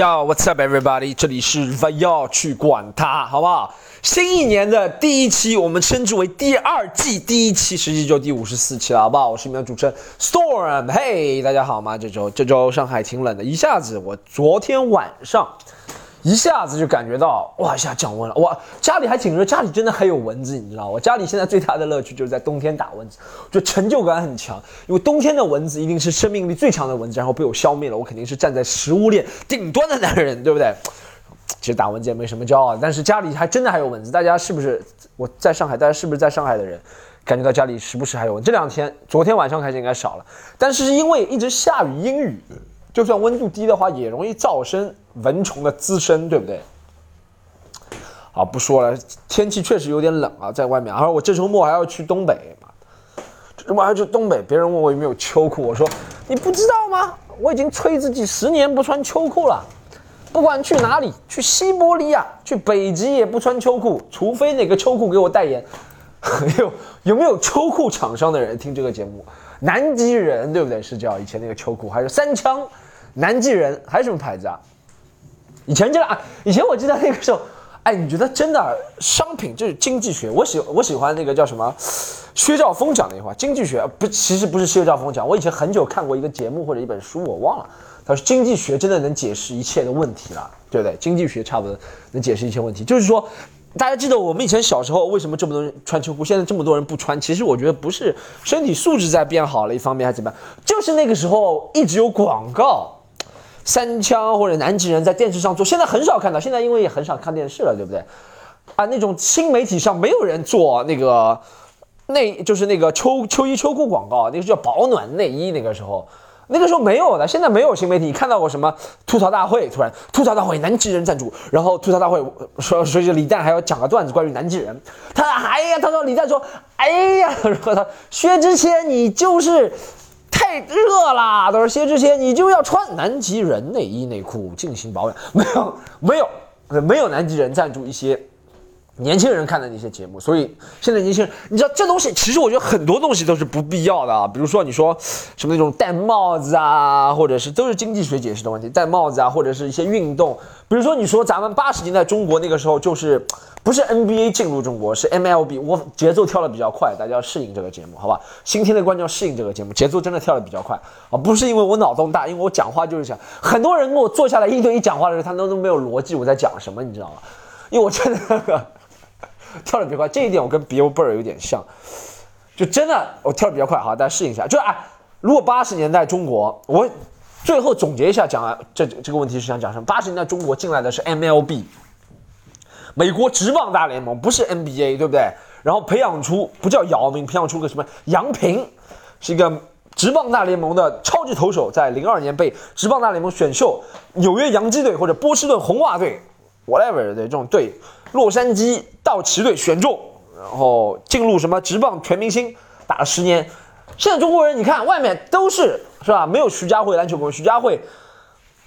Yo, what's up, everybody？这里是不要去管它，好不好？新一年的第一期，我们称之为第二季第一期，实际就第五十四期了，好不好？我是你们的主持人 Storm。Hey，，大家好吗？这周这周上海挺冷的，一下子我昨天晚上一下子就感觉到哇一下降温了，哇家里还挺热，家里真的还有蚊子，你知道吗？我家里现在最大的乐趣就是在冬天打蚊子，就成就感很强，因为冬天的蚊子一定是生命力最强的蚊子，然后被我消灭了，我肯定是站在食物链顶端的男人，对不对？其实打蚊子也没什么骄傲，但是家里还真的还有蚊子。大家是不是我在上海？大家是不是在上海的人感觉到家里时不时还有蚊？这两天，昨天晚上开始应该少了，但是因为一直下雨阴雨，就算温度低的话，也容易造成蚊虫的滋生，对不对？好，不说了，天气确实有点冷啊，在外面。而我这周末还要去东北，妈的，这周末还要去东北。别人问我有没有秋裤，我说你不知道吗？我已经催自己十年不穿秋裤了。不管去哪里，去西伯利亚，去北极也不穿秋裤，除非哪个秋裤给我代言。有有没有秋裤厂商的人听这个节目？南极人对不对？是叫以前那个秋裤，还是三枪？南极人还有什么牌子啊？以前记得啊，以前我记得那个时候，哎，你觉得真的商品就是经济学？我喜我喜欢那个叫什么薛兆丰讲的一句话，经济学不其实不是薛兆丰讲，我以前很久看过一个节目或者一本书，我忘了。他说经济学真的能解释一切的问题了，对不对？经济学差不多能解释一切问题，就是说，大家记得我们以前小时候为什么这么多人穿秋裤，现在这么多人不穿？其实我觉得不是身体素质在变好了，一方面还怎么样？就是那个时候一直有广告，三枪或者南极人在电视上做，现在很少看到，现在因为也很少看电视了，对不对？啊，那种新媒体上没有人做那个内，就是那个秋秋衣秋裤广告，那个叫保暖内衣，那个时候。那个时候没有的，现在没有新媒体。你看到过什么吐槽大会？突然吐槽大会，南极人赞助，然后吐槽大会说，说以李诞还要讲个段子关于南极人。他哎呀，他说李诞说，哎呀，说他薛之谦你就是太热了，都是薛之谦你就要穿南极人内衣内裤进行保养。没有没有没有南极人赞助一些。年轻人看的那些节目，所以现在年轻人，你知道这东西，其实我觉得很多东西都是不必要的啊。比如说你说什么那种戴帽子啊，或者是都是经济学解释的问题，戴帽子啊，或者是一些运动。比如说你说咱们八十年代中国那个时候就是不是 NBA 进入中国，是 MLB，我节奏跳的比较快，大家要适应这个节目，好吧？新听的观众要适应这个节目，节奏真的跳的比较快啊，不是因为我脑洞大，因为我讲话就是想，很多人跟我坐下来一对一讲话的时候，他都都没有逻辑，我在讲什么，你知道吗？因为我真的。跳的比较快，这一点我跟 Bill Burr 有点像，就真的我跳的比较快，好，大家适应一下。就啊，如果八十年代中国，我最后总结一下讲啊，这这个问题是想讲什么？八十年代中国进来的是 MLB，美国职棒大联盟，不是 NBA，对不对？然后培养出不叫姚明，培养出个什么杨平，是一个职棒大联盟的超级投手，在零二年被职棒大联盟选秀纽约洋基队或者波士顿红袜队，whatever 的这种队。洛杉矶道奇队选中，然后进入什么职棒全明星，打了十年。现在中国人，你看外面都是是吧？没有徐家汇篮球公园，徐家汇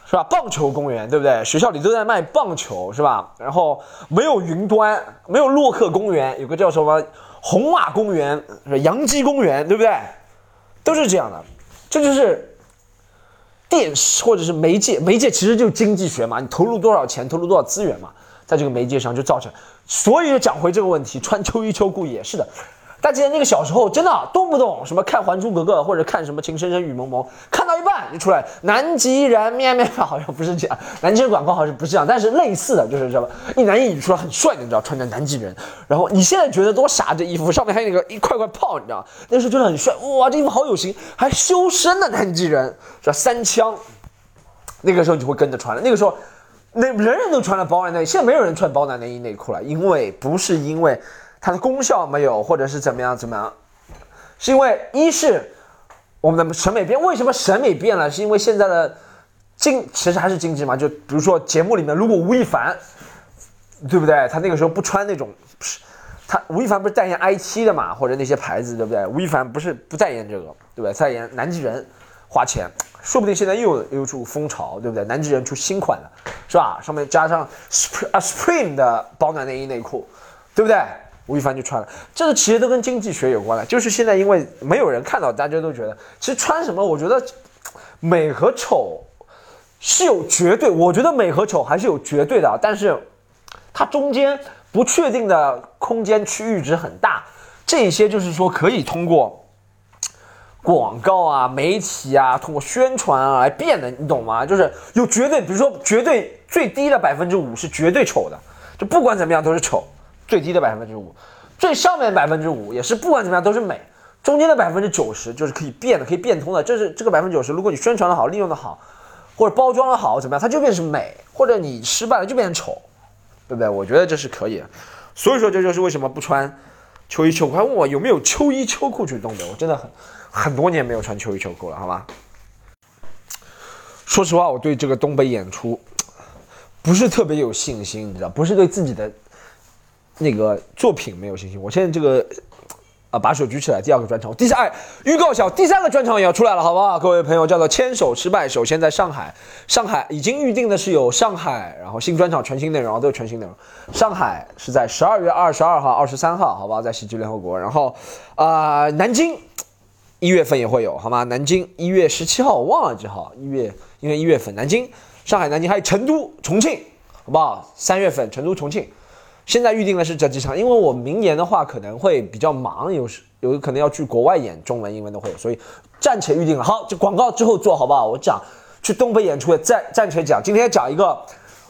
是吧？棒球公园对不对？学校里都在卖棒球是吧？然后没有云端，没有洛克公园，有个叫什么红瓦公园，是洋基公园对不对？都是这样的，这就是电视或者是媒介，媒介其实就是经济学嘛，你投入多少钱，投入多少资源嘛。在这个媒介上就造成，所以就讲回这个问题，穿秋衣秋裤也是的。大家记得那个小时候，真的动不动什么看《还珠格格》或者看什么《情深深雨蒙蒙》，看到一半就出来南极人咩咩，好像不是这样，南极人广告好像不是这样，但是类似的就是什么一男一女出来很帅的，你知道，穿着南极人。然后你现在觉得多傻，这衣服上面还有那个一块块泡，你知道，那时候觉得很帅，哇，这衣服好有型，还修身的南极人，是吧？三枪，那个时候你就会跟着穿了，那个时候。那人人都穿了保暖内衣，现在没有人穿保暖内衣内裤了，因为不是因为它的功效没有，或者是怎么样怎么样，是因为一是我们的审美变，为什么审美变了？是因为现在的经其实还是经济嘛，就比如说节目里面，如果吴亦凡，对不对？他那个时候不穿那种，不是他吴亦凡不是代言 IT 的嘛，或者那些牌子，对不对？吴亦凡不是不代言这个，对不对？代言南极人，花钱。说不定现在又有又出风潮，对不对？南极人出新款了，是吧？上面加上 spring 啊 spring 的保暖内衣内裤，对不对？吴亦凡就穿了，这个其实都跟经济学有关了。就是现在因为没有人看到，大家都觉得其实穿什么，我觉得美和丑是有绝对，我觉得美和丑还是有绝对的，但是它中间不确定的空间区域值很大，这些就是说可以通过广告啊、媒体啊、通过宣传啊来变的，你懂吗？就是有绝对，比如说绝对最低的百分之五是绝对丑的，就不管怎么样都是丑，最低的百分之五，最上面百分之五也是不管怎么样都是美。中间的百分之九十就是可以变的，可以变通的。这是这个百分之九十，如果你宣传的好，利用的好，或者包装的好，怎么样，它就变成美；或者你失败了，就变成丑，对不对？我觉得这是可以。所以说，这就是为什么不穿秋衣秋裤。还问我有没有秋衣秋裤去东北？我真的很很多年没有穿秋衣秋裤了，好吧？说实话，我对这个东北演出 不是特别有信心，你知道，不是对自己的那个作品没有信心。我现在这个。啊，把手举起来！第二个专场，第三，预告小，第三个专场也要出来了，好不好？各位朋友，叫做牵手失败。首先在上海，上海已经预定的是有上海，然后新专场全新内容，都是全新内容。上海是在十二月二十二号、二十三号，好不好？在喜剧联合国。然后啊，南京一月份也会有，好吗？南京一月十七号，我忘了几号，一月因为一月份，南京、上海、南京还有成都、重庆，好不好？三月份成都、重庆。现在预定的是这几场，因为我明年的话可能会比较忙，有时有可能要去国外演，中文、英文都会有，所以暂且预定了。好，这广告之后做好不好？我讲去东北演出，暂暂且讲。今天讲一个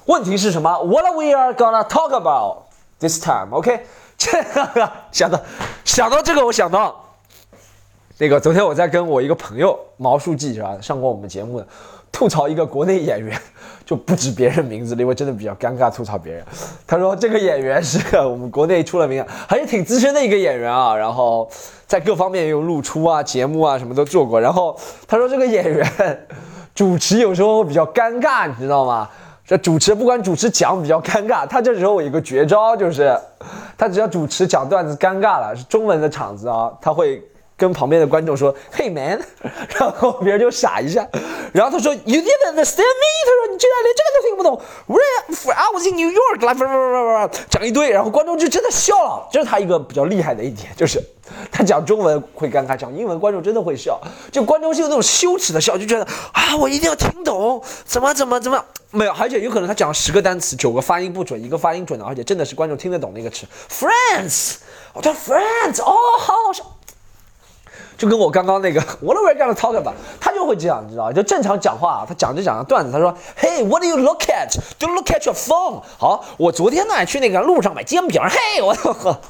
问题是什么？What we are gonna talk about this time？OK？这 个想到想到这个，我想到那个昨天我在跟我一个朋友毛书记是吧，上过我们节目的。吐槽一个国内演员，就不指别人名字了，因为真的比较尴尬。吐槽别人，他说这个演员是我们国内出了名，还是挺资深的一个演员啊。然后在各方面有露出啊、节目啊什么都做过。然后他说这个演员主持有时候会比较尴尬，你知道吗？这主持不管主持讲比较尴尬，他这时候有一个绝招，就是他只要主持讲段子尴尬了，是中文的场子啊，他会。跟旁边的观众说：“Hey man！” 然后别人就傻一下。然后他说：“You didn't understand me？” 他说：“你居然连这个都听不懂。”“Where I was in New York。”来，讲一堆，然后观众就真的笑了。这是他一个比较厉害的一点，就是 他讲中文会尴尬，讲英文观众真的会笑。就观众是有那种羞耻的笑，就觉得啊，我一定要听懂，怎么怎么怎么没有，而且有可能他讲十个单词，九个发音不准，一个发音准的，而且真的是观众听得懂那个词。Friends，我叫 Friends，哦，好好笑。就跟我刚刚那个 What are we gonna talk about？他就会这样，你知道就正常讲话，他讲着讲着段子，他说：“Hey，what do you look at? Do look at your phone。”好，我昨天呢去那个路上买煎饼。嘿，我呵，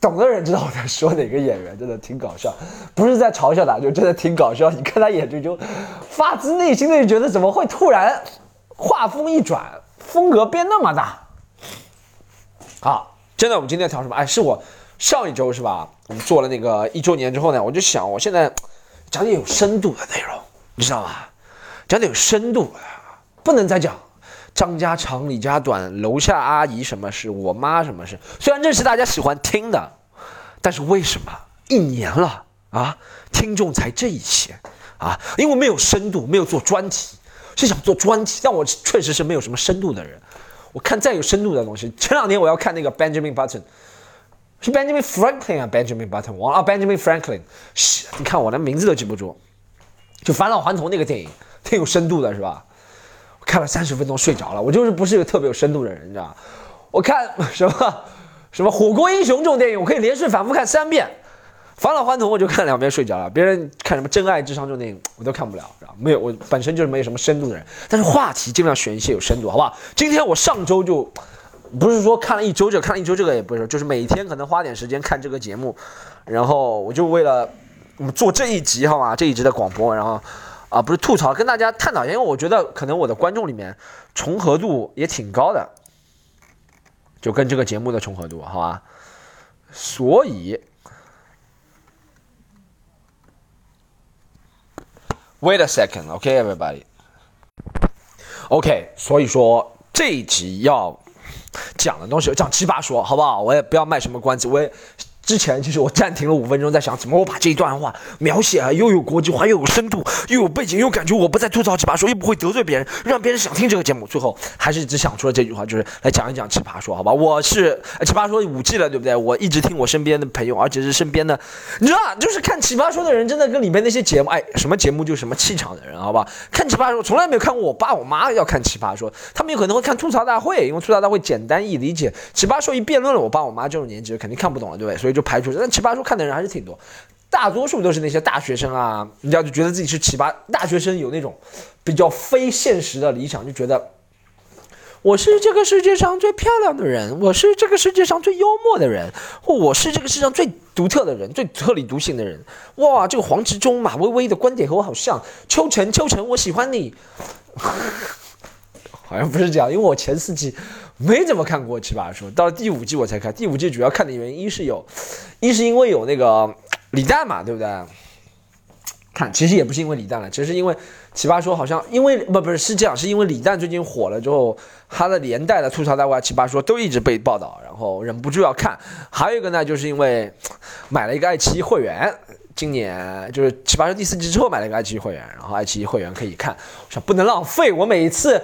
懂的人知道我在说哪个演员，真的挺搞笑，不是在嘲笑他，就真的挺搞笑。你看他眼睛就发自内心的就觉得怎么会突然画风一转，风格变那么大？好，真的，我们今天聊什么？哎，是我。上一周是吧？我们做了那个一周年之后呢，我就想，我现在讲点有深度的内容，你知道吧？讲点有深度的，不能再讲张家长李家短，楼下阿姨什么事，我妈什么事。虽然这是大家喜欢听的，但是为什么一年了啊，听众才这一些啊？因为没有深度，没有做专题，是想做专题，但我确实是没有什么深度的人。我看再有深度的东西，前两天我要看那个 Benjamin Button。是 Benjamin Franklin 啊，Benjamin Button 王啊，Benjamin Franklin，是，你看我连名字都记不住，就返老还童那个电影，挺有深度的，是吧？我看了三十分钟睡着了，我就是不是一个特别有深度的人，你知道我看 什么什么火锅英雄这种电影，我可以连续反复看三遍，返老还童我就看两遍睡着了。别人看什么真爱至上这种电影，我都看不了，知道没有，我本身就是没有什么深度的人，但是话题尽量选一些有深度，好不好？今天我上周就。不是说看了一周就看了一周这个也不是，就是每天可能花点时间看这个节目，然后我就为了做这一集好吗？这一集的广播，然后啊不是吐槽，跟大家探讨一下，因为我觉得可能我的观众里面重合度也挺高的，就跟这个节目的重合度好吧？所以，Wait a second, OK, everybody. OK，所以说这一集要。讲的东西讲七八说，好不好？我也不要卖什么关子，我也之前其实我暂停了五分钟，在想怎么我把这一段话描写啊，又有国际化，又有深度，又有背景，又感觉我不再吐槽奇葩说，又不会得罪别人，让别人想听这个节目。最后还是只想出了这句话，就是来讲一讲奇葩说，好吧？我是奇葩说五季了，对不对？我一直听我身边的朋友，而且是身边的，你知道，就是看奇葩说的人，真的跟里面那些节目，哎，什么节目就什么气场的人，好吧？看奇葩说从来没有看过我爸我妈要看奇葩说，他们有可能会看吐槽大会，因为吐槽大会简单易理解，奇葩说一辩论了，我爸我妈这种年纪肯定看不懂了，对不对？所以就排除。但奇葩说看的人还是挺多，大多数都是那些大学生啊，人家就觉得自己是奇葩大学生，有那种比较非现实的理想，就觉得我是这个世界上最漂亮的人，我是这个世界上最幽默的人，或我是这个世界上最独特的人，最特立独行的人。哇，这个黄执中、马薇薇的观点和我好像。秋晨，秋晨，我喜欢你。好像不是这样，因为我前四季没怎么看过《奇葩说》，到了第五季我才看。第五季主要看的原因，一是有，一是因为有那个李诞嘛，对不对？看，其实也不是因为李诞了，只是因为《奇葩说》好像因为不不是是这样，是因为李诞最近火了之后，他的连带的吐槽大会、《奇葩说》都一直被报道，然后忍不住要看。还有一个呢，就是因为买了一个爱奇艺会员，今年就是《奇葩说》第四季之后买了一个爱奇艺会员，然后爱奇艺会员可以看，我想不能浪费，我每一次。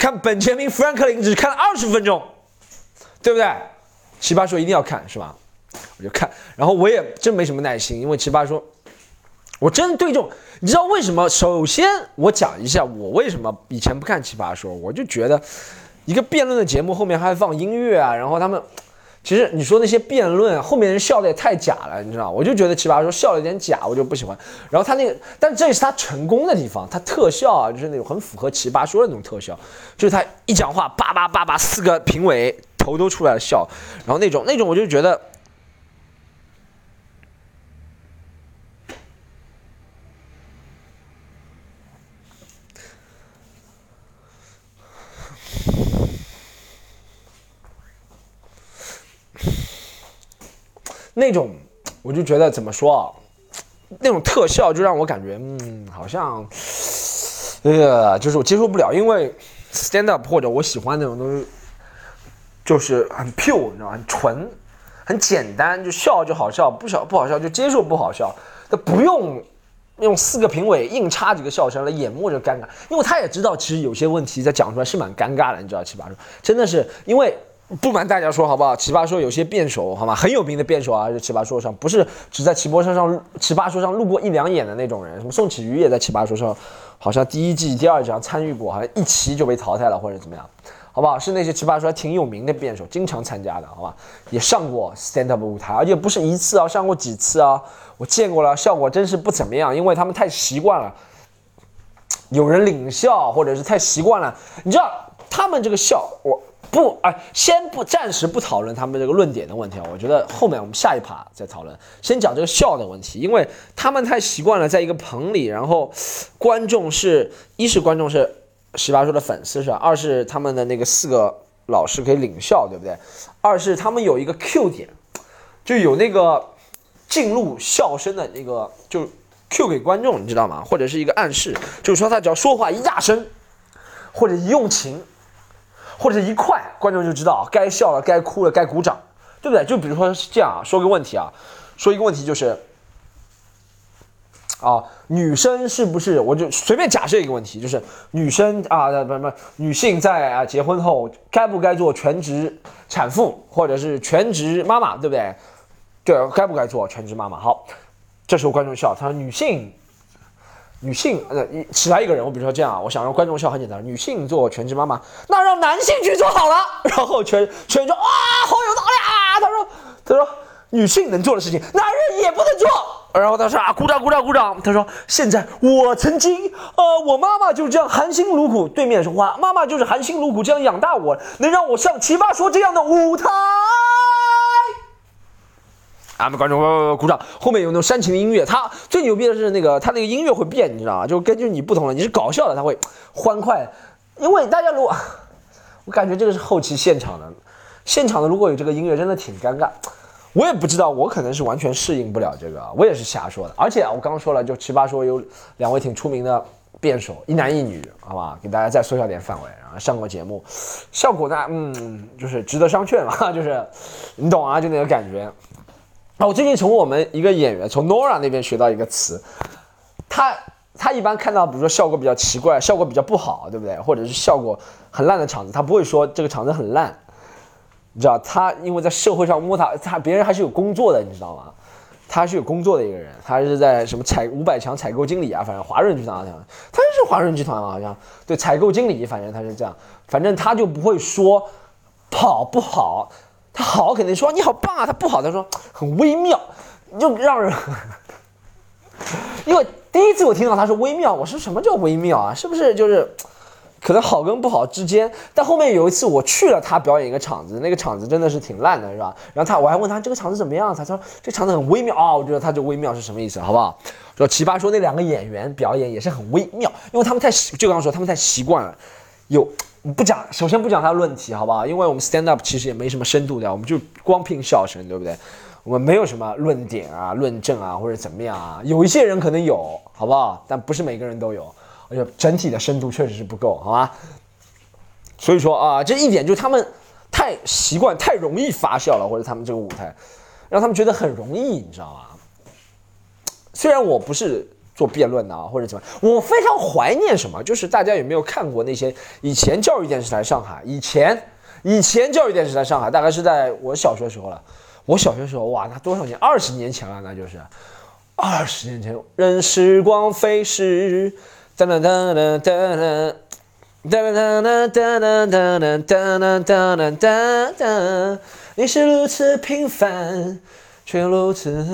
看本杰明·富兰克林只看了二十分钟，对不对？奇葩说一定要看是吧？我就看，然后我也真没什么耐心，因为奇葩说，我真对这种，你知道为什么？首先我讲一下我为什么以前不看奇葩说，我就觉得一个辩论的节目后面还放音乐啊，然后他们。其实你说那些辩论后面人笑的也太假了，你知道？我就觉得奇葩说笑了有点假，我就不喜欢。然后他那个，但这也是他成功的地方，他特效啊，就是那种很符合奇葩说的那种特效，就是他一讲话，叭叭叭叭，四个评委头都出来了笑，然后那种那种我就觉得。那种，我就觉得怎么说啊，那种特效就让我感觉，嗯，好像，呃，就是我接受不了，因为 stand up 或者我喜欢那种东西，就是很 pure，你知道吗？很纯，很简单，就笑就好笑，不笑不好笑就接受不好笑，他不用用四个评委硬插几个笑声来掩没这尴尬，因为他也知道其实有些问题在讲出来是蛮尴尬的，你知道七八说真的是因为。不瞒大家说，好不好？奇葩说有些辩手，好吗？很有名的辩手啊，在奇葩说上不是只在奇葩说上奇葩说上录过一两眼的那种人。什么宋启瑜也在奇葩说上，好像第一季、第二季参与过，好像一期就被淘汰了或者怎么样，好不好？是那些奇葩说还挺有名的辩手，经常参加的，好吧？也上过 stand up 舞台，而且不是一次啊，上过几次啊，我见过了，效果真是不怎么样，因为他们太习惯了有人领笑，或者是太习惯了，你知道他们这个笑我。不，哎，先不暂时不讨论他们这个论点的问题啊，我觉得后面我们下一趴再讨论。先讲这个笑的问题，因为他们太习惯了在一个棚里，然后观众是一是观众是十八叔的粉丝是吧？二是他们的那个四个老师可以领笑，对不对？二是他们有一个 Q 点，就有那个进入笑声的那个就 Q 给观众，你知道吗？或者是一个暗示，就是说他只要说话一大声，或者一用情。或者是一块，观众就知道该笑了，该哭了，该鼓掌，对不对？就比如说是这样啊，说个问题啊，说一个问题就是，啊，女生是不是？我就随便假设一个问题，就是女生啊，不不，女性在啊结婚后该不该做全职产妇，或者是全职妈妈，对不对？对，该不该做全职妈妈？好，这时候观众笑，他说女性。女性呃，起来一个人，我比如说这样啊，我想让观众笑，很简单，女性做全职妈妈，那让男性去做好了，然后全全说哇，好有道理啊！他说他说女性能做的事情，男人也不能做，然后他说啊，鼓掌鼓掌鼓掌。他说现在我曾经呃，我妈妈就是这样含辛茹苦，对面说话，妈妈就是含辛茹苦这样养大我，能让我上奇葩说这样的舞台。啊！观众鼓掌，后面有那种煽情的音乐。他最牛逼的是那个，他那个音乐会变，你知道吗？就根据你不同的，你是搞笑的，他会欢快。因为大家如果，我感觉这个是后期现场的，现场的如果有这个音乐，真的挺尴尬。我也不知道，我可能是完全适应不了这个，我也是瞎说的。而且我刚刚说了，就奇葩说有两位挺出名的辩手，一男一女，好吧？给大家再缩小点范围，然后上过节目，效果呢，嗯，就是值得商榷嘛，就是你懂啊，就那个感觉。啊，我最近从我们一个演员从 Nora 那边学到一个词，他他一般看到比如说效果比较奇怪、效果比较不好，对不对？或者是效果很烂的场子，他不会说这个场子很烂，你知道？他因为在社会上摸他，他别人还是有工作的，你知道吗？他是有工作的一个人，他是在什么采五百强采购经理啊，反正华润集团好像，他是华润集团好像，对采购经理，反正他是这样，反正他就不会说跑不好，好肯定说你好棒啊，他不好他说很微妙，就让人，因为第一次我听到他说微妙，我说什么叫微妙啊？是不是就是？可能好跟不好之间，但后面有一次我去了他表演一个场子，那个场子真的是挺烂的，是吧？然后他我还问他这个场子怎么样，他说这场子很微妙啊，我觉得他这微妙是什么意思，好不好？说奇葩说那两个演员表演也是很微妙，因为他们太，就刚刚说他们太习惯了，有不讲，首先不讲他的论题，好不好？因为我们 stand up 其实也没什么深度的，我们就光凭笑声，对不对？我们没有什么论点啊、论证啊或者怎么样啊，有一些人可能有，好不好？但不是每个人都有。而且整体的深度确实是不够，好吗？所以说啊，这一点就他们太习惯、太容易发笑了，或者他们这个舞台让他们觉得很容易，你知道吗？虽然我不是做辩论的啊，或者怎么，我非常怀念什么？就是大家有没有看过那些以前教育电视台上海？以前以前教育电视台上海，大概是在我小学时候了。我小学时候，哇，那多少年？二十年前了，那就是二十年前。任时光飞逝。哒哒哒哒哒哒哒哒哒哒哒哒哒哒哒哒，你是如此平凡，却如此。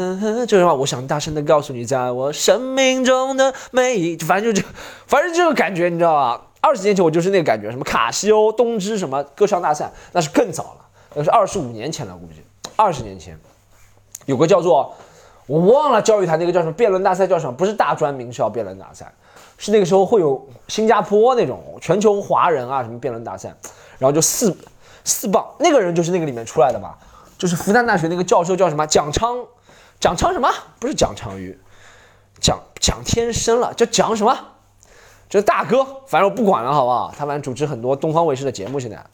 这句话，我想大声的告诉你，在我生命中的每一，反正就这，反正就是感觉，你知道吧？二十年前我就是那个感觉，什么卡西欧、东芝什么歌唱大赛，那是更早了，那是二十五年前了，估计二十年前，有个叫做我忘了教育台那个叫什么辩论大赛叫什么，不是大专名校辩论大赛。是那个时候会有新加坡那种全球华人啊什么辩论大赛，然后就四四棒，那个人就是那个里面出来的吧？就是复旦大学那个教授叫什么蒋昌，蒋昌什么？不是蒋昌宇，蒋蒋天生了，叫蒋什么？就大哥，反正我不管了，好不好？他反正主持很多东方卫视的节目，现在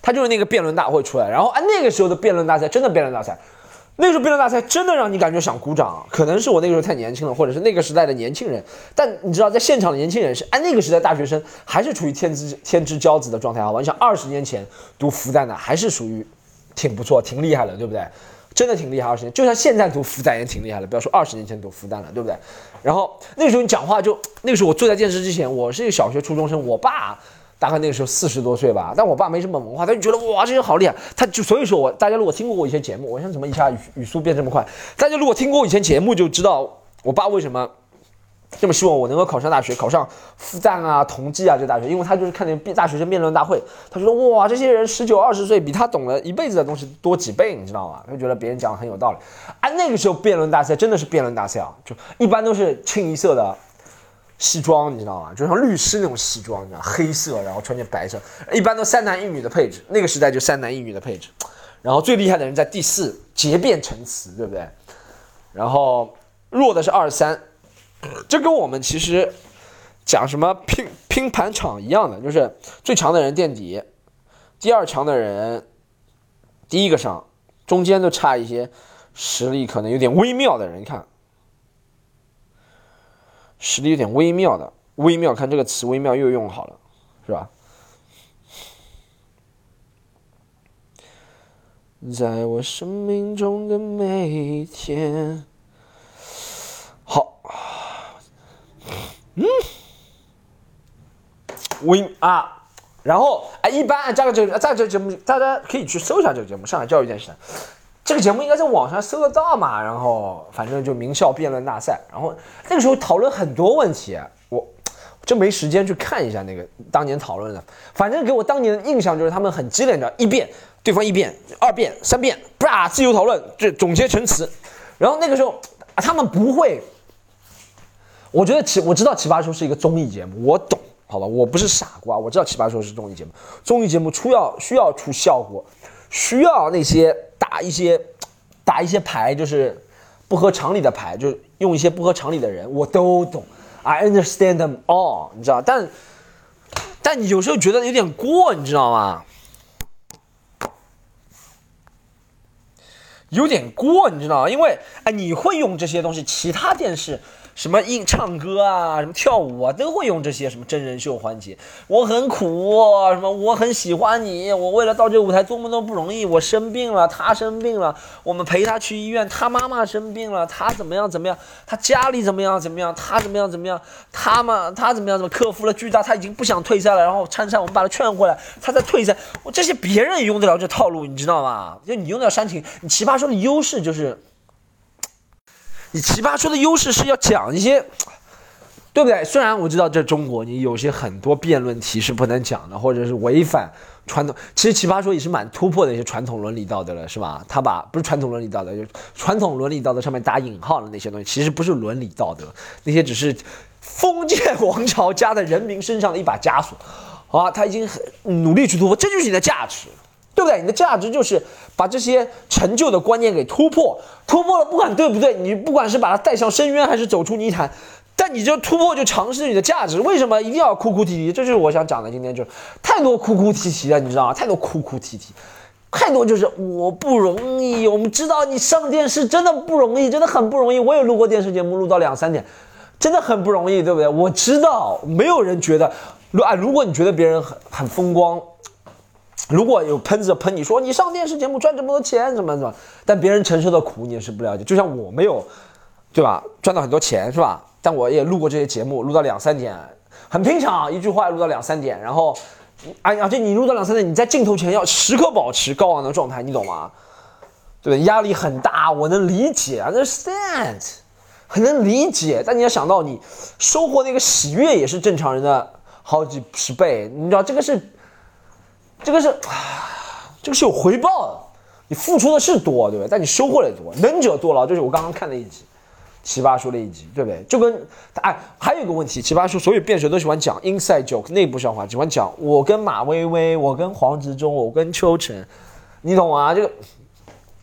他就是那个辩论大会出来，然后啊那个时候的辩论大赛真的辩论大赛。那时候辩论大赛真的让你感觉想鼓掌，可能是我那个时候太年轻了，或者是那个时代的年轻人。但你知道，在现场的年轻人是，哎，那个时代大学生还是处于天之天之骄子的状态，好吧？你想二十年前读复旦的，还是属于挺不错、挺厉害的，对不对？真的挺厉害，二十年，就像现在读复旦也挺厉害的，不要说二十年前读复旦了，对不对？然后那个时候你讲话就，那个时候我坐在电视之前，我是一个小学初中生，我爸。大概那个时候四十多岁吧，但我爸没什么文化，他就觉得哇，这人好厉害。他就所以说我大家如果听过我以前节目，我想怎么一下语语速变这么快？大家如果听过我以前节目，就知道我爸为什么这么希望我能够考上大学，考上复旦啊、同济啊这大学，因为他就是看见辩大学生辩论大会，他说哇，这些人十九二十岁，比他懂了一辈子的东西多几倍，你知道吗？他就觉得别人讲的很有道理。啊，那个时候辩论大赛真的是辩论大赛啊，就一般都是清一色的。西装你知道吗？就像律师那种西装，你知道，黑色，然后穿件白色，一般都三男一女的配置。那个时代就三男一女的配置，然后最厉害的人在第四，结辩陈词，对不对？然后弱的是二三，这跟我们其实讲什么拼拼盘场一样的，就是最强的人垫底，第二强的人第一个上，中间都差一些实力可能有点微妙的人，看。实力有点微妙的，微妙，看这个词，微妙又用好了，是吧？在我生命中的每一天，好，嗯，，win 啊，然后啊，一般加个这个，在这节目，大家可以去搜一下这个节目，上海教育电视台。这个节目应该在网上搜得到嘛？然后反正就名校辩论大赛，然后那个时候讨论很多问题，我真没时间去看一下那个当年讨论的。反正给我当年的印象就是他们很激烈的，一辩对方一辩，二辩三辩，啪自由讨论，这总结陈词。然后那个时候他们不会，我觉得奇我知道奇葩说是一个综艺节目，我懂，好吧，我不是傻瓜，我知道奇葩说是综艺节目，综艺节目出要需要出效果，需要那些。打一些，打一些牌，就是不合常理的牌，就是用一些不合常理的人，我都懂，I understand them all，你知道？但，但你有时候觉得有点过，你知道吗？有点过，你知道吗？因为哎，你会用这些东西，其他电视。什么硬唱歌啊，什么跳舞啊，都会用这些什么真人秀环节。我很苦，什么我很喜欢你，我为了到这个舞台多么多么不容易。我生病了，他生病了，我们陪他去医院。他妈妈生病了，他怎么样？怎么样？他家里怎么样？怎么样？他怎么样？怎么样？他嘛，他怎么样？怎么克服了巨大？他已经不想退赛了。然后参赛，我们把他劝回来，他再退赛。我这些别人也用得了这套路，你知道吗？就你用得了煽情，你奇葩说的优势就是。你奇葩说的优势是要讲一些，对不对？虽然我知道这中国你有些很多辩论题是不能讲的，或者是违反传统。其实奇葩说也是蛮突破的一些传统伦理道德了，是吧？他把不是传统伦理道德，就传统伦理道德上面打引号的那些东西，其实不是伦理道德，那些只是封建王朝加在人民身上的一把枷锁。啊，他已经很努力去突破，这就是你的价值。对不对？你的价值就是把这些陈旧的观念给突破，突破了不管对不对，你不管是把它带向深渊还是走出泥潭，但你就突破就尝试你的价值。为什么一定要哭哭啼啼？这就是我想讲的。今天就是太多哭哭啼啼了，你知道吗？太多哭哭啼啼，太多就是我不容易。我们知道你上电视真的不容易，真的很不容易。我也录过电视节目，录到两三点，真的很不容易，对不对？我知道没有人觉得，如啊，如果你觉得别人很很风光。如果有喷子喷你说你上电视节目赚这么多钱怎么怎么，但别人承受的苦你也是不了解。就像我没有，对吧？赚到很多钱是吧？但我也录过这些节目，录到两三点，很平常，一句话录到两三点。然后，而而且你录到两三点，你在镜头前要时刻保持高昂的状态，你懂吗？对对？压力很大，我能理解，understand，很能理解。但你要想到，你收获那个喜悦也是正常人的好几十倍，你知道这个是。这个是啊，这个是有回报的，你付出的是多，对不对？但你收获的多，能者多劳，就是我刚刚看的一集，奇葩说的一集，对不对？就跟哎，还有一个问题，奇葩说所有辩手都喜欢讲 inside joke 内部笑话，喜欢讲我跟马薇薇，我跟黄执中，我跟秋晨，你懂吗？这个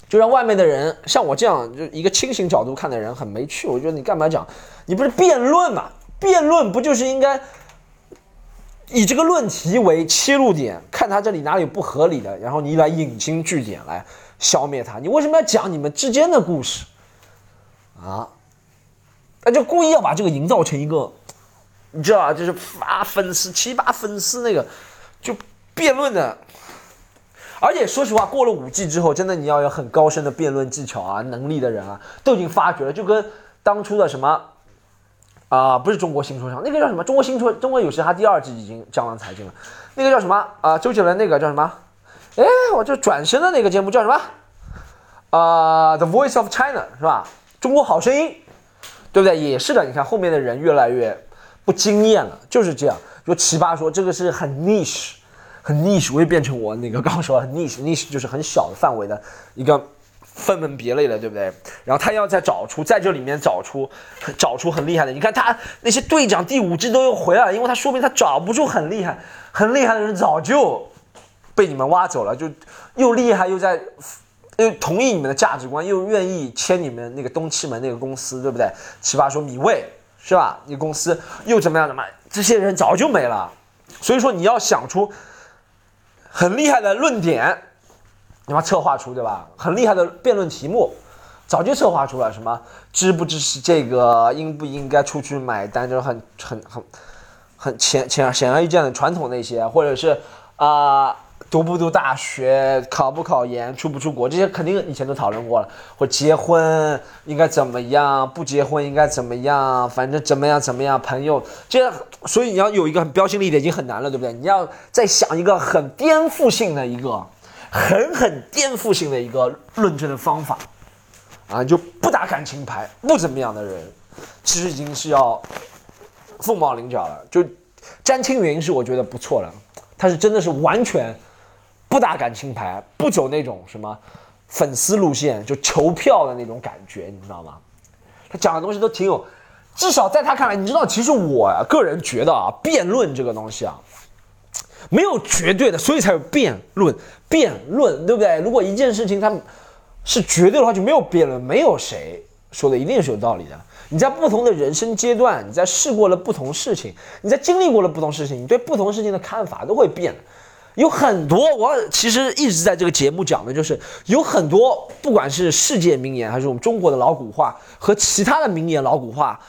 就让外面的人像我这样就一个清醒角度看的人很没趣。我觉得你干嘛讲？你不是辩论嘛？辩论不就是应该？以这个论题为切入点，看他这里哪里不合理的，然后你来引经据典来消灭他。你为什么要讲你们之间的故事啊？那就故意要把这个营造成一个，你知道吧？就是发粉丝、七八粉丝那个，就辩论的。而且说实话，过了五 G 之后，真的你要有很高深的辩论技巧啊、能力的人啊，都已经发觉了，就跟当初的什么。啊，不是中国新说唱，那个叫什么？中国新说，中国有嘻哈第二季已经江郎才尽了。那个叫什么？啊，周杰伦那个叫什么？哎，我就转身的那个节目叫什么？啊，The Voice of China 是吧？中国好声音，对不对？也是的。你看后面的人越来越不惊艳了，就是这样。就奇葩说这个是很 niche，很 niche，我也变成我那个刚刚说很 niche，niche 就是很小的范围的一个。分门别类了，对不对？然后他要再找出，在这里面找出，找出很厉害的。你看他那些队长第五季都又回来了，因为他说明他找不出很厉害、很厉害的人，早就被你们挖走了。就又厉害又在又同意你们的价值观，又愿意签你们那个东七门那个公司，对不对？奇葩说米未是吧？你公司又怎么样？怎么这些人早就没了。所以说你要想出很厉害的论点。你妈策划出对吧？很厉害的辩论题目，早就策划出了什么支不支持这个，应不应该出去买单，就是很很很很显显显而易见的传统那些，或者是啊读不读大学，考不考研，出不出国，这些肯定以前都讨论过了。或结婚应该怎么样，不结婚应该怎么样，反正怎么样怎么样，朋友这所以你要有一个很标新立异的已经很难了，对不对？你要再想一个很颠覆性的一个。狠狠颠覆性的一个论证的方法，啊，就不打感情牌，不怎么样的人，其实已经是要凤毛麟角了。就詹青云是我觉得不错了，他是真的是完全不打感情牌，不走那种什么粉丝路线，就求票的那种感觉，你知道吗？他讲的东西都挺有，至少在他看来，你知道，其实我个人觉得啊，辩论这个东西啊。没有绝对的，所以才有辩论。辩论，对不对？如果一件事情它是绝对的话，就没有辩论，没有谁说的一定是有道理的。你在不同的人生阶段，你在试过了不同事情，你在经历过了不同事情，你对不同事情的看法都会变。有很多，我其实一直在这个节目讲的就是有很多，不管是世界名言还是我们中国的老古话和其他的名言老古话，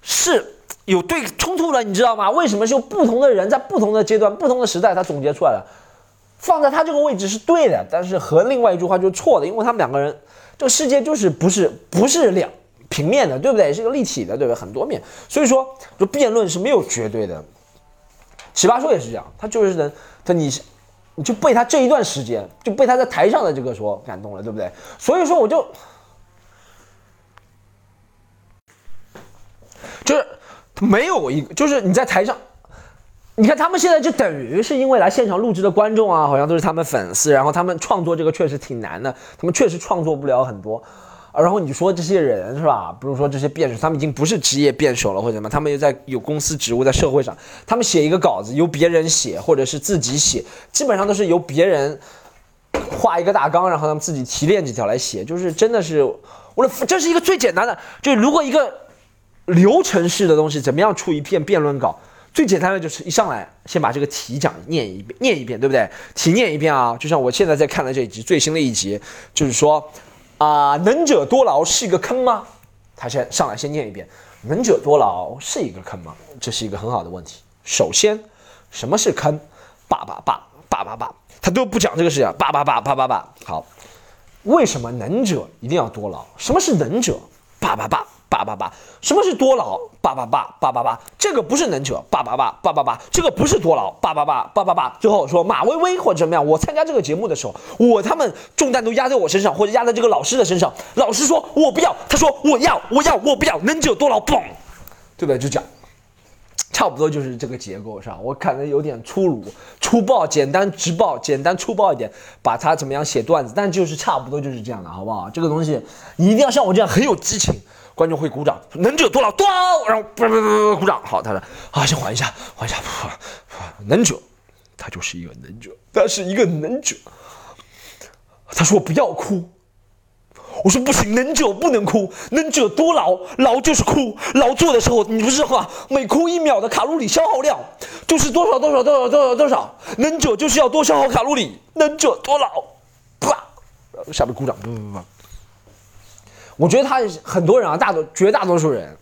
是有对冲突的，你知道吗？为什么是不同的人在不同的阶段、不同的时代他总结出来的，放在他这个位置是对的，但是和另外一句话就是错的，因为他们两个人这个世界就是不是不是两平面的，对不对？是个立体的，对不对？很多面，所以说就辩论是没有绝对的。奇葩说也是这样，他就是能他你。你就被他这一段时间，就被他在台上的这个说感动了，对不对？所以说我就，就是没有一个，就是你在台上，你看他们现在就等于是因为来现场录制的观众啊，好像都是他们粉丝，然后他们创作这个确实挺难的，他们确实创作不了很多。然后你说这些人是吧？比如说这些辩手，他们已经不是职业辩手了，或者什么，他们又在有公司职务，在社会上，他们写一个稿子由别人写，或者是自己写，基本上都是由别人画一个大纲，然后他们自己提炼几条来写，就是真的是，我的这是一个最简单的，就如果一个流程式的东西，怎么样出一篇辩论稿？最简单的就是一上来先把这个题讲念一遍，念一遍，对不对？题念一遍啊，就像我现在在看的这一集最新的一集，就是说。啊，能者多劳是一个坑吗？他先上来先念一遍，能者多劳是一个坑吗？这是一个很好的问题。首先，什么是坑？叭叭叭叭叭叭，他都不讲这个事情，叭叭叭叭叭叭。好，为什么能者一定要多劳？什么是能者？爸爸爸叭叭叭。什么是多劳？八八八八八八，这个不是能者。八八八八八八，这个不是多劳。八八八八八八，最后说马薇薇或者怎么样？我参加这个节目的时候，我他们重担都压在我身上，或者压在这个老师的身上。老师说我不要，他说我要，我要，我不要。能者多劳，嘣，对不对？就讲，差不多就是这个结构上。我可能有点粗鲁、粗暴、简单、直暴、简单、粗暴一点，把它怎么样写段子，但就是差不多就是这样的，好不好？这个东西你一定要像我这样很有激情。观众会鼓掌，能者多劳，多，然后不不不鼓掌。好，他说啊，先缓一下，缓一下。能者，他就是一个能者，他是一个能者。他说不要哭，我说不行，能者不能哭，能者多劳，劳就是哭，劳作的时候你不是话，每哭一秒的卡路里消耗量就是多少多少多少多少多少，能者就是要多消耗卡路里，能者多劳，啪，下面鼓掌，不不不。我觉得他很多人啊，大多绝大多数人，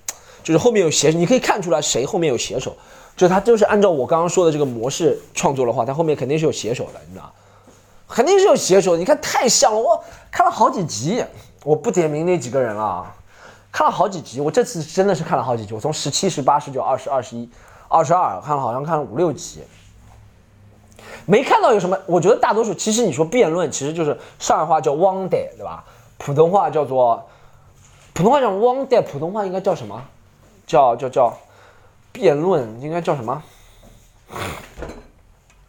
就是后面有写，你可以看出来谁后面有写手，就他就是按照我刚刚说的这个模式创作的话，他后面肯定是有写手的，你知道肯定是有写手。你看太像了，我看了好几集，我不点名那几个人了，看了好几集，我这次真的是看了好几集，我从十七、十八、十九、二十二、十一、二十二看了，好像看了五六集，没看到有什么。我觉得大多数其实你说辩论，其实就是上海话叫 one day，对吧？普通话叫做。普通话讲汪带，普通话应该叫什么？叫叫叫辩论，应该叫什么？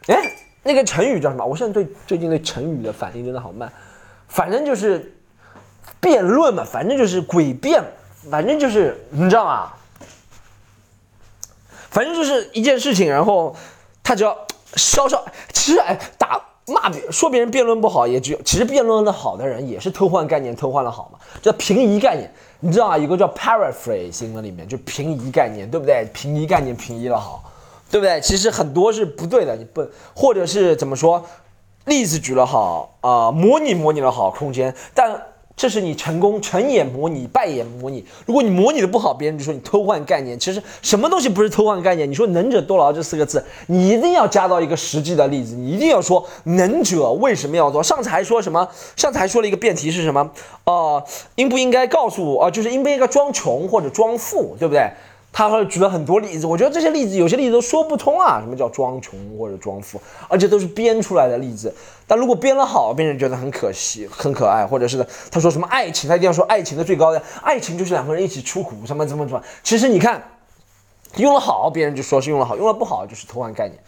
哎，那个成语叫什么？我现在对最近对成语的反应真的好慢。反正就是辩论嘛，反正就是诡辩，反正就是你知道吗？反正就是一件事情，然后他只要稍稍，其实哎打。骂别说别人辩论不好，也只有其实辩论的好的人也是偷换概念，偷换了好嘛，叫平移概念，你知道啊？有个叫 paraphrase 新闻里面就平移概念，对不对？平移概念平移了好，对不对？其实很多是不对的，你不或者是怎么说？例子举了好啊，模拟模拟了好空间，但。这是你成功成也模拟，败也模拟。如果你模拟的不好，别人就说你偷换概念。其实什么东西不是偷换概念？你说“能者多劳”这四个字，你一定要加到一个实际的例子，你一定要说“能者为什么要做”。上次还说什么？上次还说了一个辩题是什么？哦，应不应该告诉我？呃，就是应不应该装穷或者装富，对不对？他会举了很多例子，我觉得这些例子有些例子都说不通啊！什么叫装穷或者装富，而且都是编出来的例子。但如果编得好，别人觉得很可惜、很可爱，或者是他说什么爱情，他一定要说爱情的最高的爱情就是两个人一起出苦，什么怎么怎么。其实你看，用了好，别人就说是用了好；用了不好，就是偷换概念。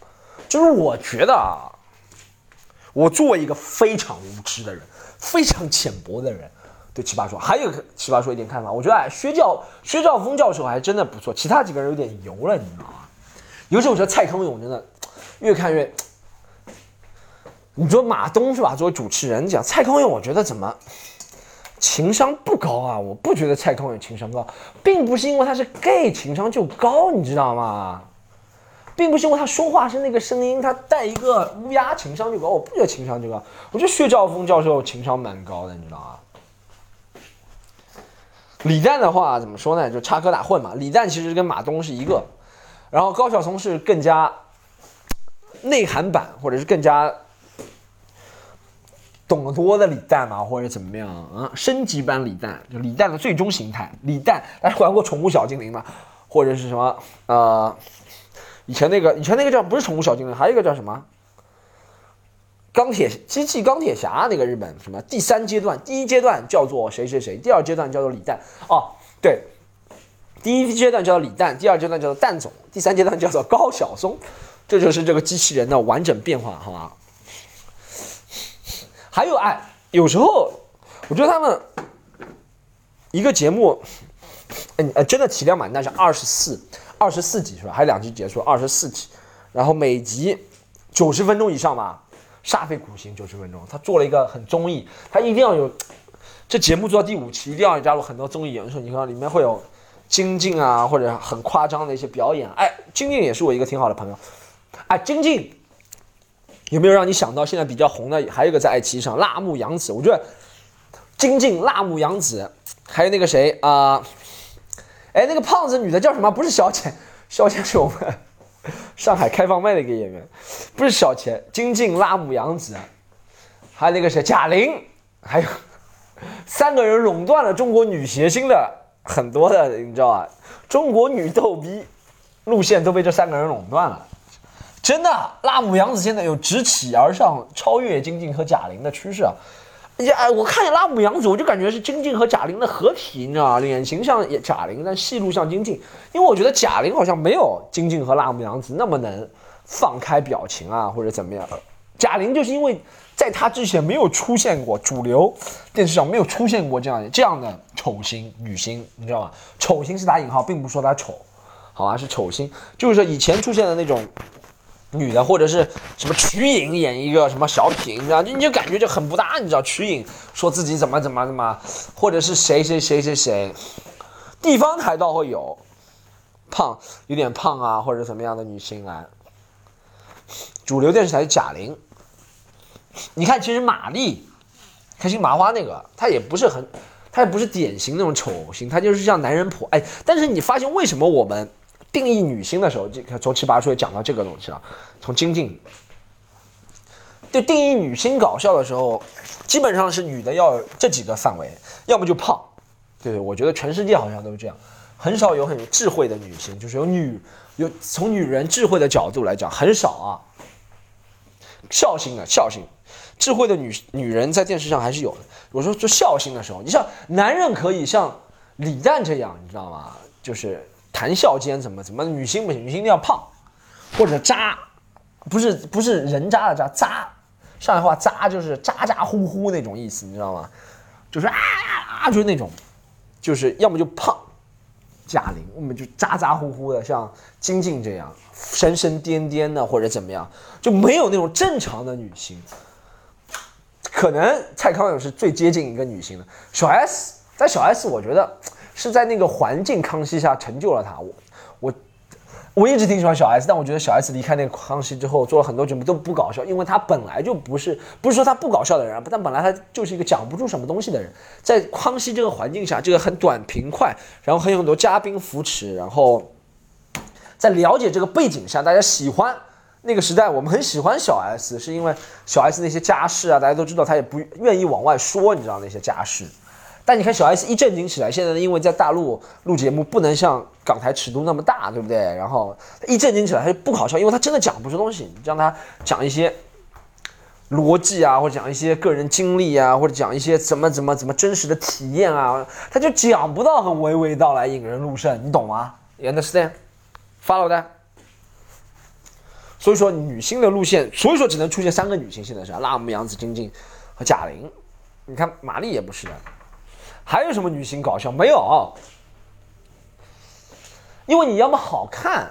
就是我觉得啊，我作为一个非常无知的人，非常浅薄的人。对奇葩说还有个奇葩说一点看法，我觉得哎，薛教薛兆丰教授还真的不错，其他几个人有点油了，你知道吗？尤其我觉得蔡康永真的越看越，你说马东是吧？作为主持人讲蔡康永，我觉得怎么情商不高啊？我不觉得蔡康永情商高，并不是因为他是 gay 情商就高，你知道吗？并不是因为他说话是那个声音，他带一个乌鸦情商就高。我不觉得情商就高，我觉得薛兆丰教授情商蛮高的，你知道吗？李诞的话怎么说呢？就插科打诨嘛。李诞其实跟马东是一个，然后高晓松是更加内涵版，或者是更加懂得多的李诞嘛，或者怎么样啊？升级版李诞，就李诞的最终形态。李诞，大家玩过宠物小精灵吗？或者是什么？呃，以前那个，以前那个叫不是宠物小精灵，还有一个叫什么？钢铁机器钢铁侠那个日本什么第三阶段，第一阶段叫做谁谁谁，第二阶段叫做李诞哦，对，第一阶段叫做李诞，第二阶段叫做蛋总，第三阶段叫做高晓松，这就是这个机器人的完整变化，好吗？还有哎，有时候我觉得他们一个节目，嗯呃，真的体量蛮大，是二十四二十四集是吧？还两集结束，二十四集，然后每集九十分钟以上吧。煞费苦心九十分钟，他做了一个很综艺，他一定要有这节目做到第五期，一定要加入很多综艺元素。你看里面会有金靖啊，或者很夸张的一些表演。哎，金靖也是我一个挺好的朋友。哎，金靖有没有让你想到现在比较红的？还有一个在爱奇艺上辣目洋子，我觉得金靖、辣目洋子，还有那个谁啊？哎，那个胖子女的叫什么？不是小浅，小浅是我们。上海开放麦的一个演员，不是小钱，金靖、拉姆、杨子，还有那个谁贾玲，还有三个人垄断了中国女谐星的很多的，你知道吧？中国女逗逼路线都被这三个人垄断了，真的，拉姆、杨子现在有直起而上超越金靖和贾玲的趋势啊！呀，我看见拉姆杨子，我就感觉是金靖和贾玲的合体，你知道吗？脸型像贾玲，但戏路像金靖。因为我觉得贾玲好像没有金靖和拉姆杨子那么能放开表情啊，或者怎么样。贾玲就是因为在她之前没有出现过主流电视上没有出现过这样这样的丑星女星，你知道吗？丑星是打引号，并不是说她丑，好吧？是丑星，就是说以前出现的那种。女的或者是什么瞿颖演一个什么小品，你知道就，你就感觉就很不搭，你知道，瞿颖说自己怎么怎么怎么，或者是谁谁谁谁谁，地方台倒会有，胖有点胖啊，或者什么样的女星来，主流电视台贾玲，你看其实马丽，开心麻花那个，她也不是很，她也不是典型那种丑型，她就是像男人婆，哎，但是你发现为什么我们？定义女星的时候，这从七八岁讲到这个东西了。从金靖，对定义女星搞笑的时候，基本上是女的要这几个范围，要么就胖，对，我觉得全世界好像都是这样，很少有很有智慧的女星，就是有女有从女人智慧的角度来讲，很少啊。孝心的孝心，智慧的女女人在电视上还是有的。我说做孝心的时候，你像男人可以像李诞这样，你知道吗？就是。谈笑间怎么怎么女星不行，女星一定要胖，或者渣，不是不是人渣的渣，渣，上海话渣就是渣渣呼呼那种意思，你知道吗？就是啊啊，就是那种，就是要么就胖，贾玲，我们就渣渣呼呼的，像金靖这样神神颠颠的，或者怎么样，就没有那种正常的女星。可能蔡康永是最接近一个女星的，小 S，在小 S，我觉得。是在那个环境康熙下成就了他。我我我一直挺喜欢小 S，但我觉得小 S 离开那个康熙之后，做了很多节目都不搞笑，因为他本来就不是不是说他不搞笑的人，但本来他就是一个讲不出什么东西的人。在康熙这个环境下，这个很短平快，然后很有很多嘉宾扶持，然后在了解这个背景下，大家喜欢那个时代，我们很喜欢小 S，是因为小 S 那些家事啊，大家都知道，他也不愿意往外说，你知道那些家事。但你看小 S 一正经起来，现在呢，因为在大陆录节目不能像港台尺度那么大，对不对？然后一正经起来，他就不搞笑，因为他真的讲不出东西。你让他讲一些逻辑啊，或者讲一些个人经历啊，或者讲一些怎么怎么怎么真实的体验啊，他就讲不到很娓娓道来、引人入胜，你懂吗？Understand？Follow that？所以说女星的路线，所以说只能出现三个女星，现在是辣目洋子、金靖和贾玲。你看马丽也不是的。还有什么女星搞笑没有？因为你要么好看、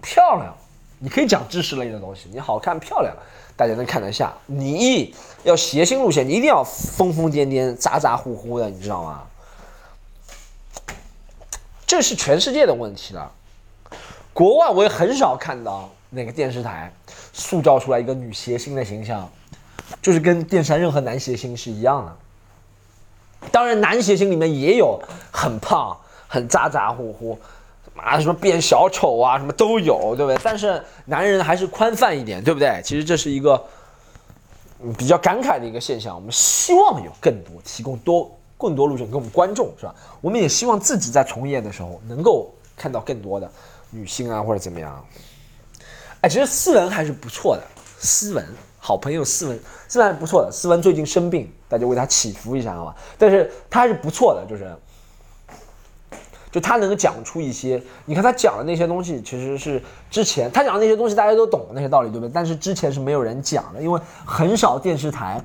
漂亮，你可以讲知识类的东西。你好看、漂亮，大家能看得下。你要谐星路线，你一定要疯疯癫癫、咋咋呼呼的，你知道吗？这是全世界的问题了。国外我也很少看到哪个电视台塑造出来一个女谐星的形象，就是跟电视台任何男谐星是一样的。当然，男谐星里面也有很胖、很咋咋呼呼，妈什么变小丑啊，什么都有，对不对？但是男人还是宽泛一点，对不对？其实这是一个嗯比较感慨的一个现象。我们希望有更多提供多更多路线给我们观众，是吧？我们也希望自己在从业的时候能够看到更多的女性啊，或者怎么样。哎，其实思文还是不错的，思文。好朋友斯文，斯文还是不错的。斯文最近生病，大家为他祈福一下好吧？但是他还是不错的，就是，就他能讲出一些，你看他讲的那些东西，其实是之前他讲的那些东西，大家都懂那些道理，对不对？但是之前是没有人讲的，因为很少电视台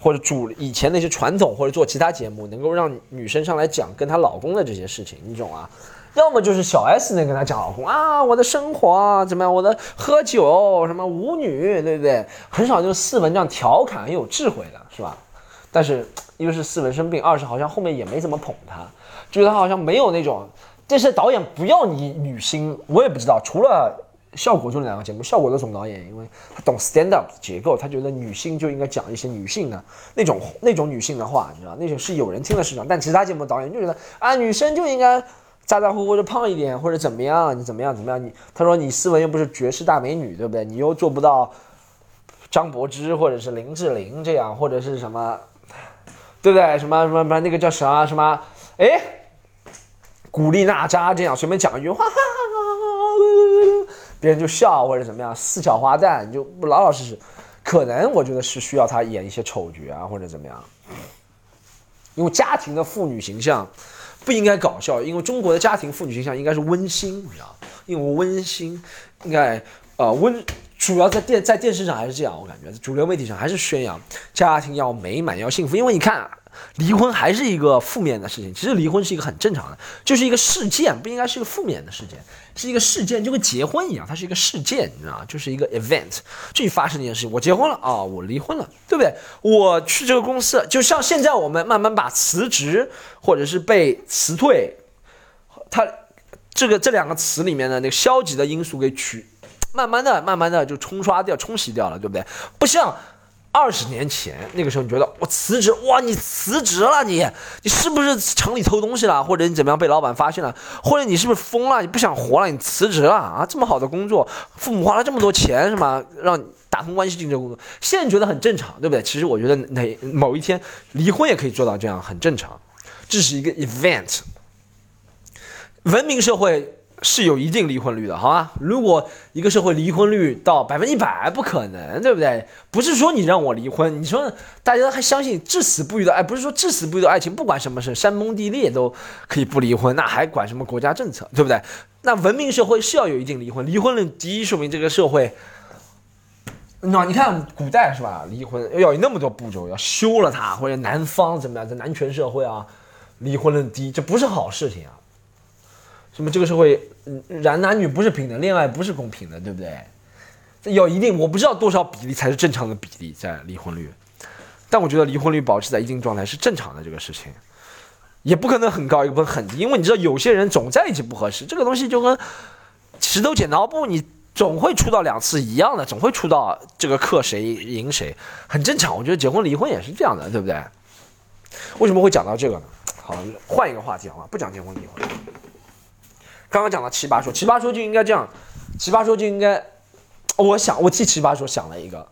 或者主以前那些传统或者做其他节目能够让女生上来讲跟她老公的这些事情，你懂啊？要么就是小 S 能跟他讲老公啊，我的生活怎么样？我的喝酒什么舞女，对不对？很少就是四文这样调侃很有智慧的，是吧？但是一个是思文生病，二是好像后面也没怎么捧他，就是他好像没有那种。这些导演不要你女星，我也不知道。除了效果就两个节目，效果的总导演，因为他懂 stand up 结构，他觉得女性就应该讲一些女性的那种那种女性的话，你知道，那种是有人听的市场。但其他节目导演就觉得啊，女生就应该。咋咋呼呼的胖一点，或者怎么样？你怎么样？怎么样？你他说你斯文又不是绝世大美女，对不对？你又做不到张柏芝或者是林志玲这样，或者是什么，对不对？什么什么什么那个叫啥什么？哎，古力娜扎这样随便讲一句话，别人就笑或者怎么样？四小花旦你就老老实实，可能我觉得是需要她演一些丑角啊，或者怎么样？因为家庭的妇女形象。不应该搞笑，因为中国的家庭妇女形象应该是温馨，你知道因为温馨，应该呃温，主要在电在电视上还是这样，我感觉主流媒体上还是宣扬家庭要美满要幸福，因为你看啊。离婚还是一个负面的事情，其实离婚是一个很正常的，就是一个事件，不应该是一个负面的事件，是一个事件，就跟结婚一样，它是一个事件，你知道吗？就是一个 event，这发生一件事情，我结婚了啊，我离婚了，对不对？我去这个公司，就像现在我们慢慢把辞职或者是被辞退，它这个这两个词里面的那个消极的因素给取，慢慢的、慢慢的就冲刷掉、冲洗掉了，对不对？不像。二十年前那个时候，你觉得我辞职哇？你辞职了，你你是不是厂里偷东西了，或者你怎么样被老板发现了，或者你是不是疯了？你不想活了，你辞职了啊？这么好的工作，父母花了这么多钱是吗？让你打通关系进这工作，现在觉得很正常，对不对？其实我觉得哪某一天离婚也可以做到这样，很正常。这是一个 event，文明社会。是有一定离婚率的，好吧？如果一个社会离婚率到百分之一百，不可能，对不对？不是说你让我离婚，你说大家还相信至死不渝的爱，不是说至死不渝的爱情，不管什么事，山崩地裂都可以不离婚，那还管什么国家政策，对不对？那文明社会是要有一定离婚，离婚率低，说明这个社会，那你看古代是吧？离婚要有那么多步骤，要休了他，或者男方怎么样，在男权社会啊，离婚率低，这不是好事情啊。什么这个社会，然男女不是平等，恋爱不是公平的，对不对？要一定，我不知道多少比例才是正常的比例在离婚率，但我觉得离婚率保持在一定状态是正常的这个事情，也不可能很高，也不能很低，因为你知道有些人总在一起不合适，这个东西就跟石头剪刀布，你总会出到两次一样的，总会出到这个克谁赢谁，很正常。我觉得结婚离婚也是这样的，对不对？为什么会讲到这个呢？好，换一个话题好吗？不讲结婚离婚。刚刚讲到奇葩说，奇葩说就应该这样，奇葩说就应该，我想我替奇葩说想了一个，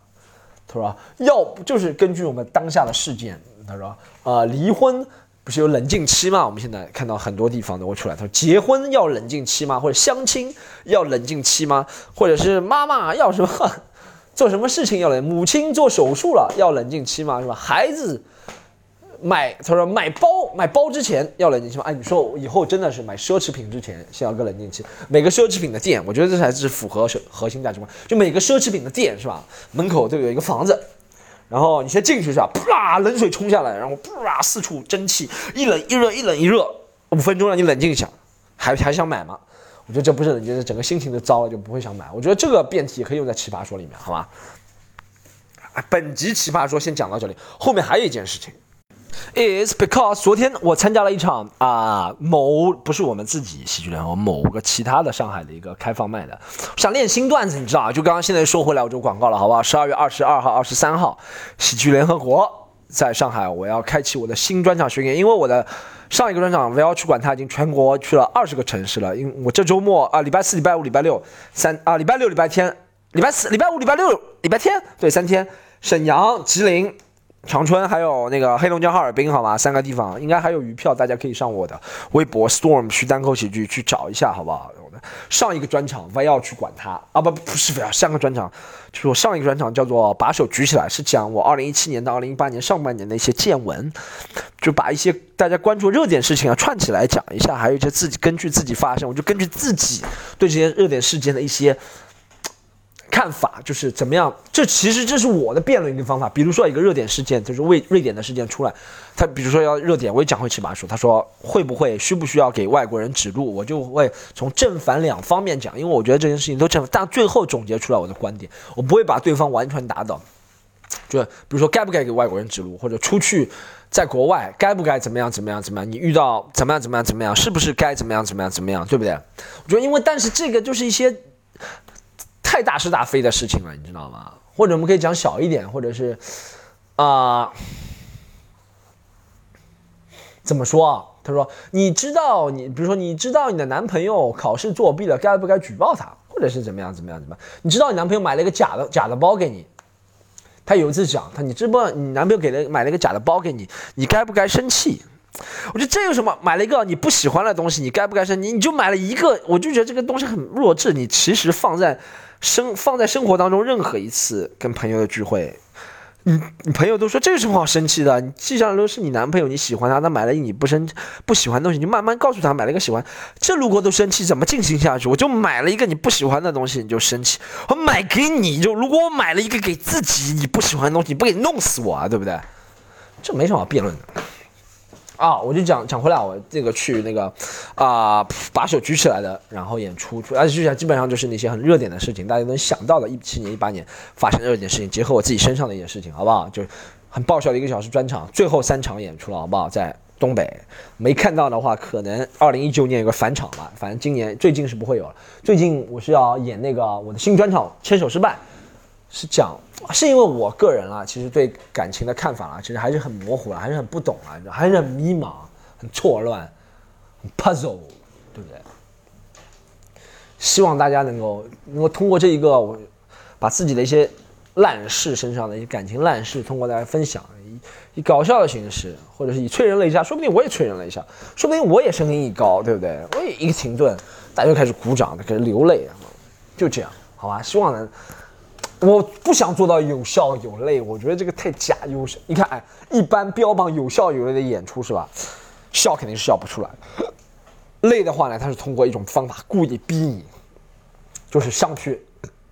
他说要不就是根据我们当下的事件，他说啊离婚不是有冷静期吗？我们现在看到很多地方都会出来，他说结婚要冷静期吗？或者相亲要冷静期吗？或者是妈妈要什么做什么事情要冷，母亲做手术了要冷静期吗？是吧？孩子。买，他说买包买包之前要冷静期吗？哎，你说以后真的是买奢侈品之前先要个冷静期。每个奢侈品的店，我觉得这才是符合核心价值观。就每个奢侈品的店是吧？门口都有一个房子，然后你先进去是吧？啪，冷水冲下来，然后啪，四处蒸汽，一冷一热，一冷一热，五分钟让你冷静一下，还还想买吗？我觉得这不是冷静，整个心情都糟了，就不会想买。我觉得这个辩题可以用在奇葩说里面，好吧？本集奇葩说先讲到这里，后面还有一件事情。Is because 昨天我参加了一场啊、某不是我们自己喜剧联合某个其他的上海的一个开放麦的，想练新段子，你知道啊？就刚刚现在说回来我就广告了，好不好？十二月二十二号、二十三号，喜剧联合国在上海，我要开启我的新专场巡演，因为我的上一个专场不要去管它，已经全国去了二十个城市了。因为我这周末啊，礼拜四、礼拜五、礼拜六三啊，礼拜六、礼拜天、礼拜四、礼拜五、礼拜六、礼拜天，对，三天，沈阳、吉林。长春还有那个黑龙江哈尔滨，好吗？三个地方应该还有余票，大家可以上我的微博 storm 去单口喜剧去找一下，好不好？我的上一个专场不要去管它啊，不不是不要上个专场，就是我上一个专场叫做把手举起来，是讲我二零一七年到二零一八年上半年的一些见闻，就把一些大家关注热点事情啊串起来讲一下，还有一些自己根据自己发生，我就根据自己对这些热点事件的一些。看法就是怎么样？这其实这是我的辩论一个方法。比如说一个热点事件，就是瑞瑞典的事件出来，他比如说要热点，我也讲回起把手。他说会不会需不需要给外国人指路？我就会从正反两方面讲，因为我觉得这件事情都正，但最后总结出来我的观点，我不会把对方完全打倒。就比如说该不该给外国人指路，或者出去在国外该不该怎么样怎么样怎么样？你遇到怎么样怎么样怎么样，是不是该怎么样怎么样怎么样？对不对？我觉得因为但是这个就是一些。太大是大非的事情了，你知道吗？或者我们可以讲小一点，或者是，啊，怎么说啊？他说：“你知道，你比如说，你知道你的男朋友考试作弊了，该不该举报他？或者是怎么样，怎么样，怎么样？你知道你男朋友买了一个假的假的包给你？他有一次讲，他你知不？你男朋友给了买了一个假的包给你，你该不该生气？我觉得这有什么？买了一个你不喜欢的东西，你该不该生？你你就买了一个，我就觉得这个东西很弱智。你其实放在。”生放在生活当中，任何一次跟朋友的聚会，你你朋友都说这有什么好生气的？你记上都是你男朋友，你喜欢他，他买了你不生不喜欢的东西，你就慢慢告诉他买了一个喜欢。这如果都生气，怎么进行下去？我就买了一个你不喜欢的东西，你就生气。我买给你就，如果我买了一个给自己你不喜欢的东西，你不给弄死我啊？对不对？这没什么好辩论的。啊，我就讲讲回来，我这个去那个，啊，把手举起来的，然后演出，而且就讲基本上就是那些很热点的事情，大家能想到的，一七年、一八年发生热点事情，结合我自己身上的一件事情，好不好？就很爆笑的一个小时专场，最后三场演出了，好不好？在东北，没看到的话，可能二零一九年有个返场吧，反正今年最近是不会有了。最近我是要演那个我的新专场《牵手失败》。是讲，是因为我个人啊，其实对感情的看法啊，其实还是很模糊了，还是很不懂啊，还是很迷茫、很错乱、很 puzzle，对不对？希望大家能够能够通过这一个，我把自己的一些烂事身上的一些感情烂事，通过大家分享，以搞笑的形式，或者是以催人泪下，说不定我也催人泪下，说不定我也声音一高，对不对？我也一个停顿，大家就开始鼓掌，开始流泪，就这样，好吧？希望能。我不想做到有笑有泪，我觉得这个太假。有你看，哎，一般标榜有笑有泪的演出是吧？笑肯定是笑不出来，泪的话呢，他是通过一种方法故意逼你，就是上去，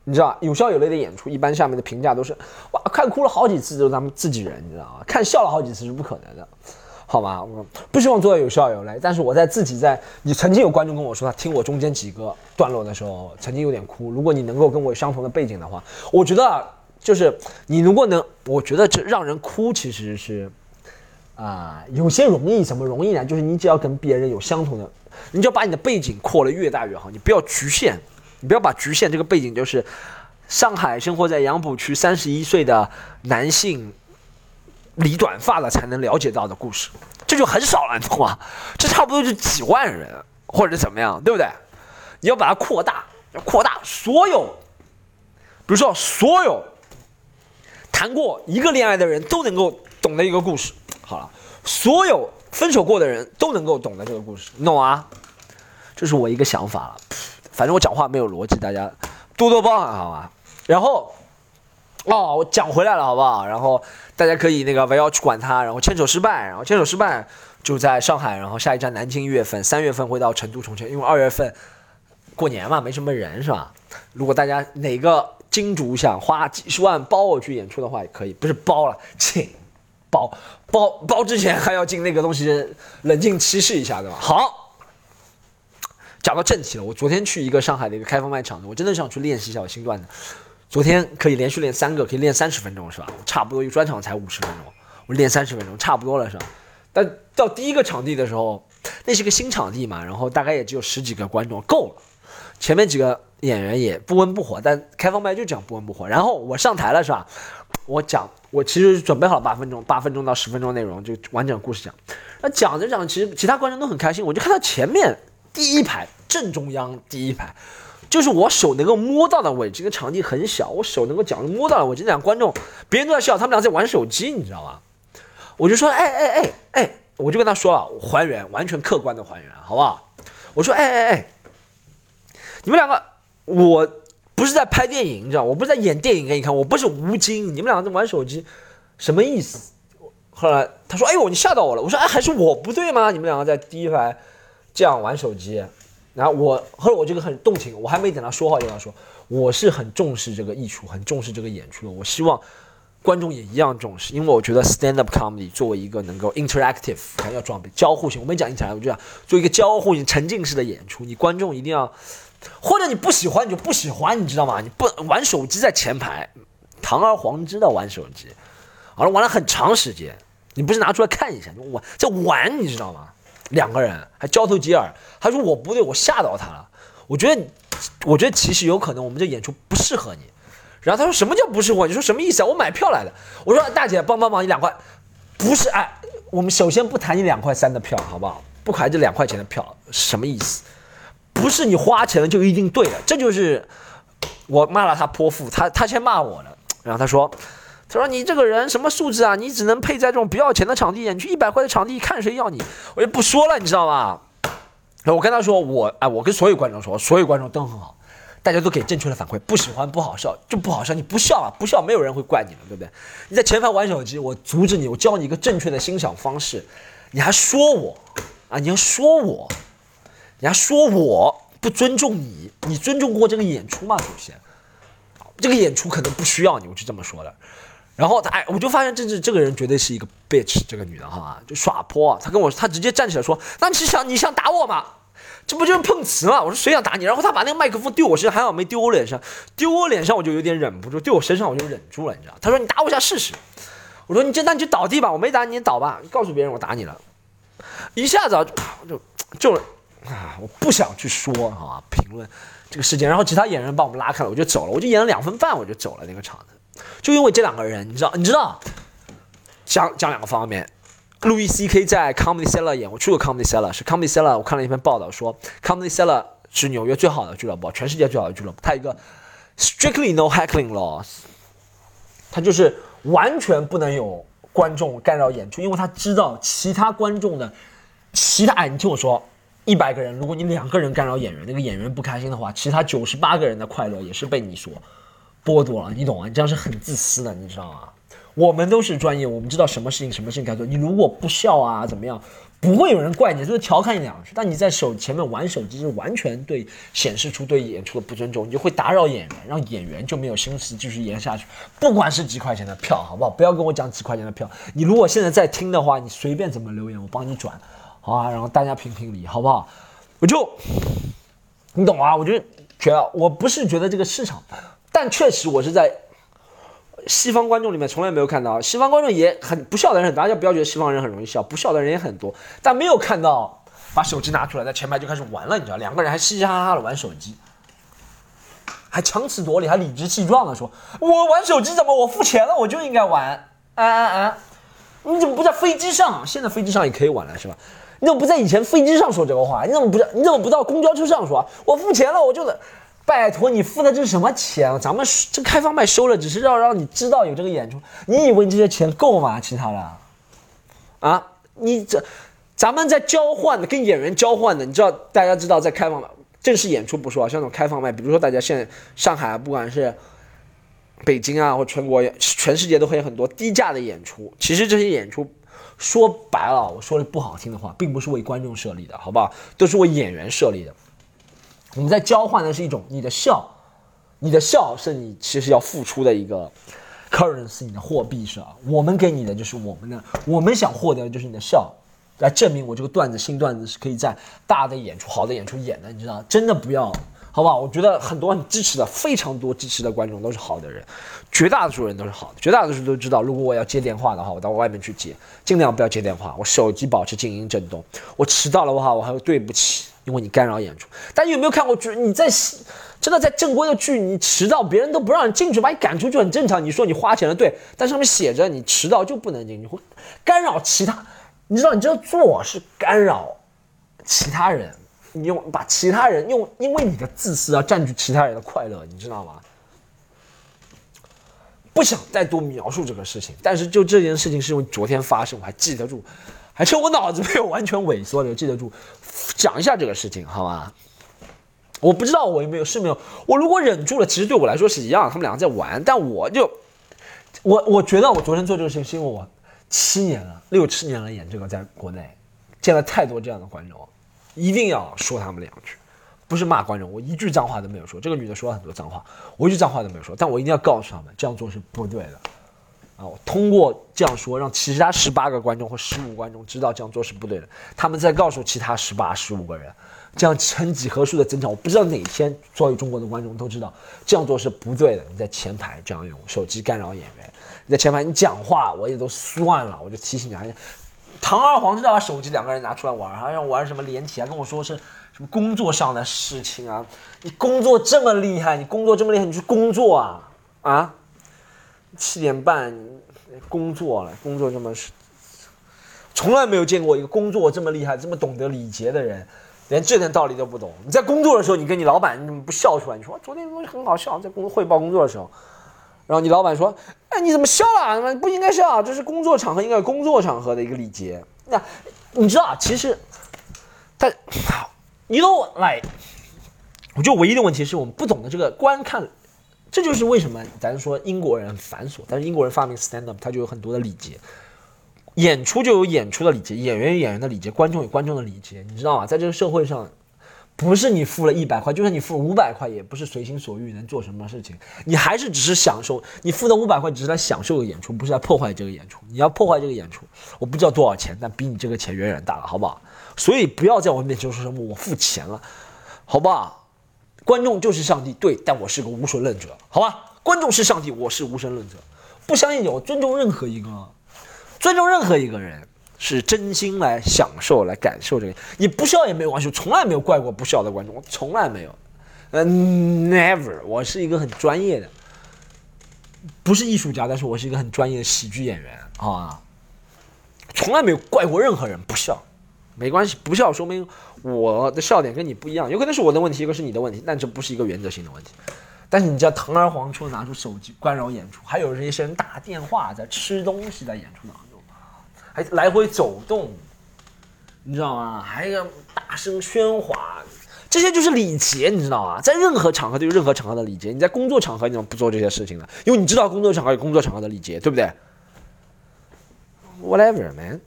你知道有笑有泪的演出，一般下面的评价都是哇，看哭了好几次都是咱们自己人，你知道吗？看笑了好几次是不可能的。好吗？我不希望做到有笑有泪，但是我在自己在，你曾经有观众跟我说，他听我中间几个段落的时候，曾经有点哭。如果你能够跟我相同的背景的话，我觉得就是你如果能，我觉得这让人哭其实是啊，有些容易，怎么容易呢？就是你只要跟别人有相同的，你就把你的背景扩得越大越好，你不要局限，你不要把局限这个背景就是上海生活在杨浦区三十一岁的男性。理短发了才能了解到的故事，这就很少了，你懂吗？这差不多就几万人或者怎么样，对不对？你要把它扩大，要扩大所有，比如说所有谈过一个恋爱的人都能够懂的一个故事。好了，所有分手过的人都能够懂的这个故事，你懂啊？这是我一个想法了，反正我讲话没有逻辑，大家多多包涵，好吗？然后。哦，我讲回来了，好不好？然后大家可以那个不要去管他。然后牵手失败，然后牵手失败就在上海，然后下一站南京。一月份、三月份会到成都、重庆，因为二月份过年嘛，没什么人，是吧？如果大家哪个金主想花几十万包我去演出的话，也可以，不是包了，请包包包之前还要进那个东西冷静期试一下，对吧？好，讲到正题了。我昨天去一个上海的一个开放麦场子，我真的想去练习一下我新段子。昨天可以连续练三个，可以练三十分钟，是吧？差不多一个专场才五十分钟，我练三十分钟差不多了是吧？但到第一个场地的时候，那是个新场地嘛，然后大概也只有十几个观众，够了。前面几个演员也不温不火，但开放麦就这样不温不火。然后我上台了是吧？我讲，我其实准备好了八分钟，八分钟到十分钟内容就完整故事讲。那讲着讲着，其实其他观众都很开心，我就看到前面第一排正中央第一排，就是我手能够摸到的位置。这个场地很小，我手能够脚能摸到的位置。那两观众，别人都在笑，他们俩在玩手机，你知道吗？我就说，哎哎哎哎，我就跟他说了，还原，完全客观的还原，好不好？我说，哎哎哎，你们两个，我不是在拍电影，你知道，我不是在演电影给你看，我不是吴京，你们两个在玩手机，什么意思？后来他说，哎呦，你吓到我了。我说，哎，还是我不对吗？你们两个在第一排这样玩手机，然后我后来我这个很动情，我还没等他说话就跟他说，我是很重视这个艺术，很重视这个演出的，我希望。观众也一样重视，因为我觉得 stand up comedy 作为一个能够 interactive，还要装备交互性。我没讲 inter，我就讲做一个交互性、沉浸式的演出，你观众一定要，或者你不喜欢你就不喜欢，你知道吗？你不玩手机在前排，堂而皇之的玩手机，好了玩了很长时间，你不是拿出来看一下，就玩在玩，你知道吗？两个人还交头接耳，他说我不对，我吓到他了。我觉得，我觉得其实有可能我们这演出不适合你。然后他说什么叫不适合？你说什么意思啊？我买票来的。我说大姐帮帮忙，你两块，不是哎，我们首先不谈你两块三的票，好不好？不谈这两块钱的票什么意思？不是你花钱了就一定对的，这就是我骂了他泼妇，他他先骂我了。然后他说，他说你这个人什么素质啊？你只能配在这种不要钱的场地演，去一百块的场地看谁要你？我就不说了，你知道吗？然后我跟他说，我哎，我跟所有观众说，所有观众都很好。大家都给正确的反馈，不喜欢不好笑就不好笑，你不笑啊，不笑没有人会怪你的，对不对？你在前排玩手机，我阻止你，我教你一个正确的欣赏方式，你还说我啊？你要说我，你还说我不尊重你？你尊重过这个演出吗？首先，这个演出可能不需要你，我就这么说的。然后他哎，我就发现这这这个人绝对是一个 bitch，这个女的哈，就耍泼。他跟我，他直接站起来说：“那你是想你想打我吗？”这不就是碰瓷吗？我说谁想打你？然后他把那个麦克风丢我身上，还好没丢我脸上，丢我脸上我就有点忍不住，丢我身上我就忍住了，你知道？他说你打我一下试试。我说你这那你就倒地吧，我没打你，你倒吧，告诉别人我打你了。一下子就就啊，我不想去说啊评论这个事件。然后其他演员把我们拉开了，我就走了，我就演了两分半我就走了那个场子，就因为这两个人，你知道？你知道？讲讲两个方面。路易 C K 在 Comedy Cellar 演，我去过 Comedy Cellar，是 Comedy Cellar。我看了一篇报道说，Comedy Cellar 是纽约最好的俱乐部，全世界最好的俱乐部。它一个 Strictly No Heckling Laws，它就是完全不能有观众干扰演出，因为他知道其他观众的其他。哎，你听我说，一百个人，如果你两个人干扰演员，那个演员不开心的话，其他九十八个人的快乐也是被你所剥夺了，你懂吗？你这样是很自私的，你知道吗？我们都是专业，我们知道什么事情什么事情该做。你如果不笑啊，怎么样？不会有人怪你，就是调侃你两句。但你在手前面玩手机，是完全对显示出对演出的不尊重，你就会打扰演员，让演员就没有心思继续演下去。不管是几块钱的票，好不好？不要跟我讲几块钱的票。你如果现在在听的话，你随便怎么留言，我帮你转，好啊。然后大家评评理，好不好？我就，你懂啊？我就觉得我不是觉得这个市场，但确实我是在。西方观众里面从来没有看到，西方观众也很不笑的人，大家不要觉得西方人很容易笑，不笑的人也很多，但没有看到把手机拿出来在前排就开始玩了，你知道，两个人还嘻嘻哈哈的玩手机，还强词夺理，还理直气壮的说：“我玩手机怎么？我付钱了我就应该玩。”啊啊啊！你怎么不在飞机上？现在飞机上也可以玩了是吧？你怎么不在以前飞机上说这个话？你怎么不在？你怎么不到公交车上说？我付钱了，我就能。拜托你付的这是什么钱？咱们这开放麦收了，只是要让你知道有这个演出。你以为你这些钱够吗？其他的，啊，你这，咱们在交换的，跟演员交换的。你知道，大家知道在开放麦正式演出不说啊，像那种开放麦，比如说大家现在上海，不管是北京啊，或全国、全世界都会有很多低价的演出。其实这些演出说白了，我说的不好听的话，并不是为观众设立的，好不好？都是为演员设立的。你在交换的是一种你的笑，你的笑是你其实要付出的一个 currency，你的货币是吧？我们给你的就是我们的，我们想获得的就是你的笑，来证明我这个段子新段子是可以在大的演出、好的演出演的，你知道？真的不要好不好？我觉得很多很支持的，非常多支持的观众都是好的人，绝大多数人都是好的，绝大多数都知道，如果我要接电话的话，我到外面去接，尽量不要接电话，我手机保持静音震动。我迟到了的话，我还会对不起，因为你干扰演出。但有没有看过剧？你在真的在正规的剧，你迟到，别人都不让你进去，把你赶出去很正常。你说你花钱了，对，但上面写着你迟到就不能进去，会干扰其他。你知道，你这样做是干扰其他人。你用把其他人用，因为你的自私而占据其他人的快乐，你知道吗？不想再多描述这个事情，但是就这件事情是因为昨天发生，我还记得住，还是我脑子没有完全萎缩的记得住，讲一下这个事情好吗？我不知道我有没有是没有，我如果忍住了，其实对我来说是一样，他们两个在玩，但我就我我觉得我昨天做这个事情是因为我七年了，六七年了演这个，在国内见了太多这样的观众。一定要说他们两句，不是骂观众，我一句脏话都没有说。这个女的说了很多脏话，我一句脏话都没有说，但我一定要告诉他们，这样做是不对的。啊，我通过这样说，让其他十八个观众或十五观众知道这样做是不对的，他们再告诉其他十八、十五个人，这样成几何数的增长。我不知道哪天所有中国的观众都知道这样做是不对的。你在前排这样用手机干扰演员，你在前排你讲话我也都算了，我就提醒你，堂而皇之的把手机两个人拿出来玩，还让玩什么连体啊？跟我说是什么工作上的事情啊？你工作这么厉害，你工作这么厉害，你去工作啊啊！七点半工作了，工作这么，从来没有见过一个工作这么厉害、这么懂得礼节的人，连这点道理都不懂。你在工作的时候，你跟你老板你怎么不笑出来？你说昨天很好笑，在工汇报工作的时候。然后你老板说：“哎，你怎么笑了？不应该笑，这是工作场合，应该工作场合的一个礼节。那你知道，其实，但你都来，我觉得唯一的问题是我们不懂得这个观看，这就是为什么咱说英国人繁琐，但是英国人发明 stand up，他就有很多的礼节，演出就有演出的礼节，演员有演员的礼节，观众有观众的礼节，你知道吗？在这个社会上。”不是你付了一百块，就算你付五百块，也不是随心所欲能做什么事情。你还是只是享受，你付的五百块只是来享受个演出，不是来破坏这个演出。你要破坏这个演出，我不知道多少钱，但比你这个钱远远大了，好不好？所以不要在我面前说什么我付钱了，好不好？观众就是上帝，对，但我是个无神论者，好吧？观众是上帝，我是无神论者，不相信你，我尊重任何一个，尊重任何一个人。是真心来享受、来感受这个，你不笑也没有关系，我从来没有怪过不笑的观众，我从来没有，嗯，never。我是一个很专业的，不是艺术家，但是我是一个很专业的喜剧演员啊，从来没有怪过任何人不笑，没关系，不笑说明我的笑点跟你不一样，有可能是我的问题，一个是你的问题，但这不是一个原则性的问题。但是你这样堂而皇之拿出手机干扰演出，还有这些人打电话在吃东西在演出当中。还来回走动，你知道吗？还要大声喧哗，这些就是礼节，你知道吗？在任何场合都有任何场合的礼节。你在工作场合你怎么不做这些事情呢？因为你知道工作场合有工作场合的礼节，对不对？Whatever, man。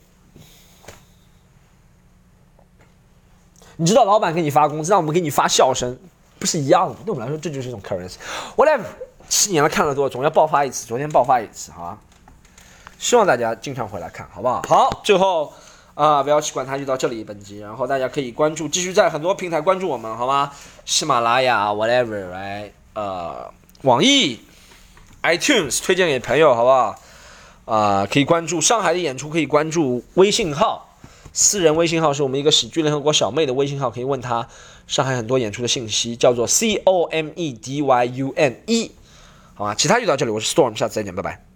你知道老板给你发工资，让我们给你发笑声，不是一样的？对我们来说，这就是一种 currency。Whatever，七年了看了多，总要爆发一次。昨天爆发一次，好吧？希望大家经常回来看，好不好？好，最后啊，不要去管它，就到这里本集。然后大家可以关注，继续在很多平台关注我们，好吗？喜马拉雅，whatever，来，呃，网易，iTunes，推荐给朋友，好不好？啊，可以关注上海的演出，可以关注微信号，私人微信号是我们一个喜剧联合国小妹的微信号，可以问她上海很多演出的信息，叫做 C O M E D Y U N E，好吧？其他就到这里，我是 Storm，下次再见，拜拜。